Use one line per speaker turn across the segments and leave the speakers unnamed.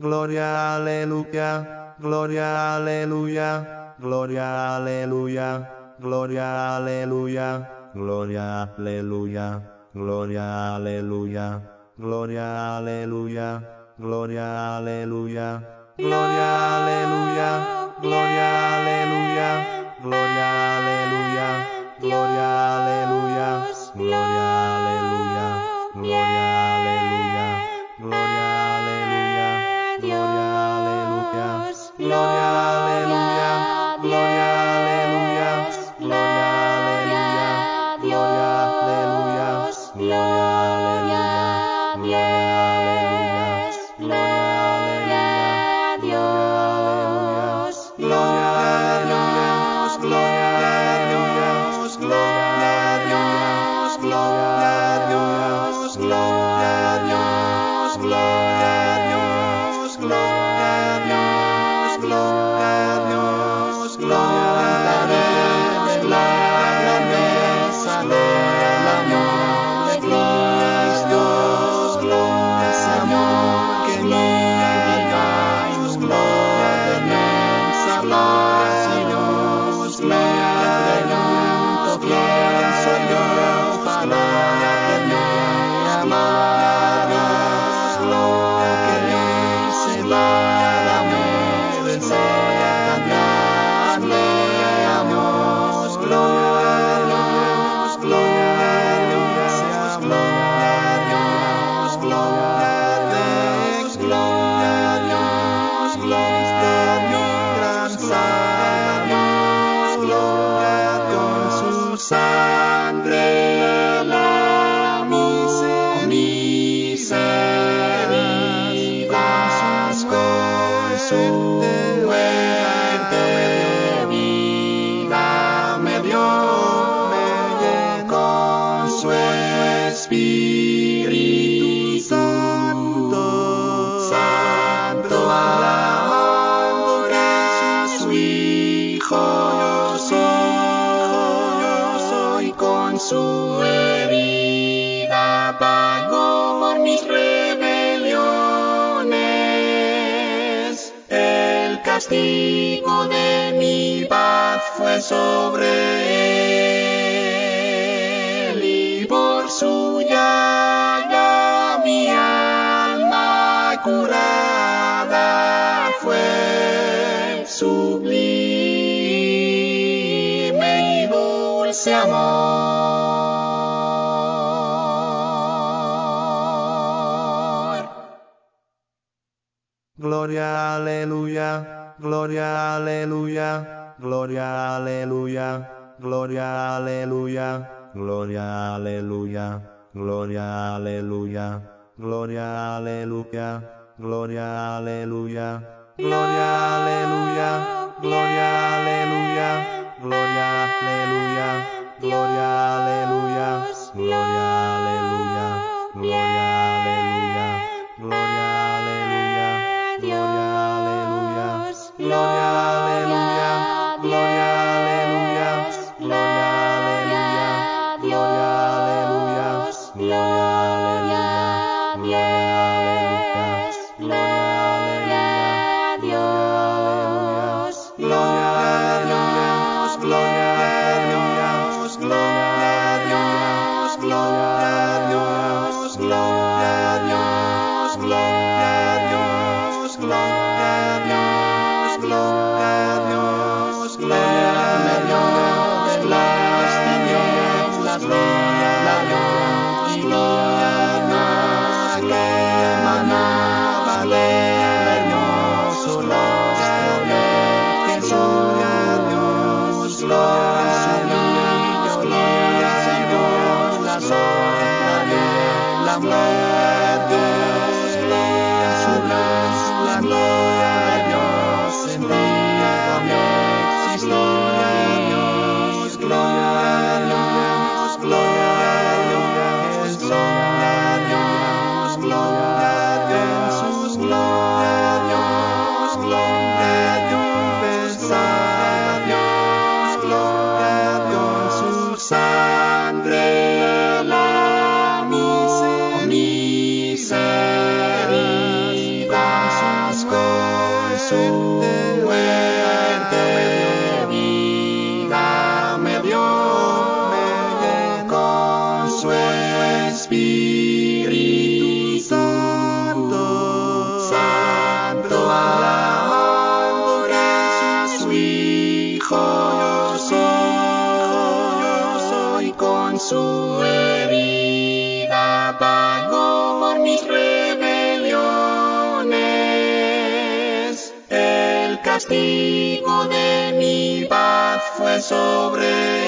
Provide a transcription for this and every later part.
Gloria, aleluya, gloria, aleluya, gloria, aleluya, gloria, aleluya, gloria, aleluya, gloria, aleluya, gloria, aleluya, gloria, aleluya, gloria, su herida pagó por mis rebeliones. El castigo de mi paz fue sobre él y por su llaga mi alma curada fue sublime y dulce amor. Gloria, aleluya, gloria, aleluya, gloria, aleluya, gloria, aleluya, gloria, aleluya, gloria, aleluya, gloria, aleluya, gloria, aleluya, gloria, aleluya, gloria, aleluya, gloria, aleluya.
su herida pagó por mis rebeliones. El castigo de mi paz fue sobre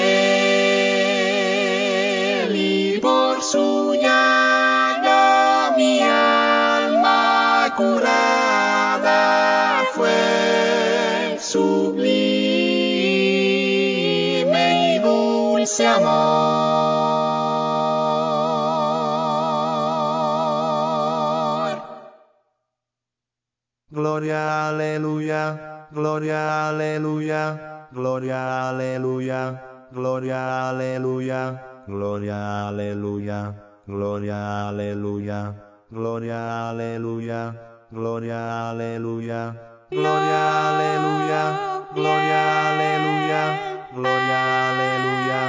Gloria, aleluya, gloria, aleluya, gloria, aleluya, gloria, aleluya, gloria, aleluya, gloria, aleluya, gloria, aleluya, gloria, aleluya, gloria, aleluya, gloria, aleluya, gloria, aleluya,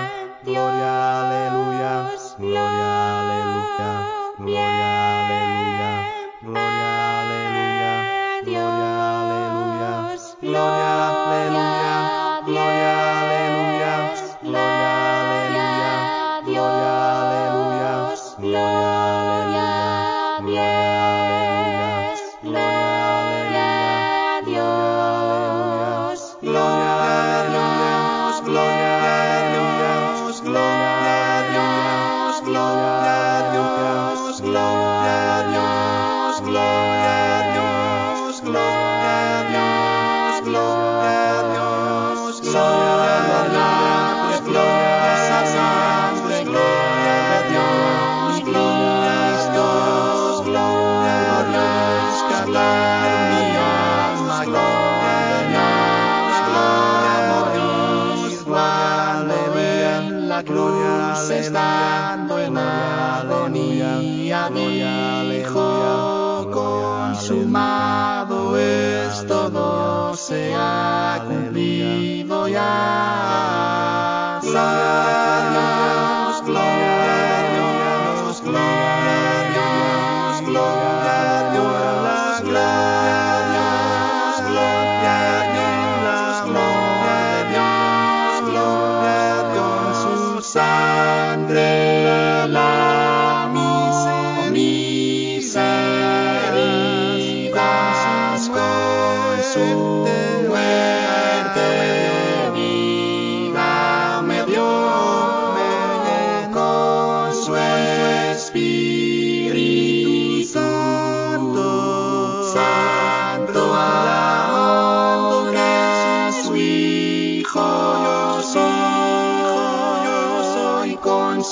gloria, aleluya, gloria, aleluya, gloria, aleluya.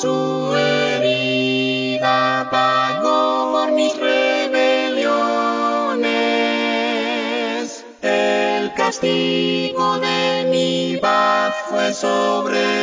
su herida pagó por mis rebeliones. El castigo de mi paz fue sobre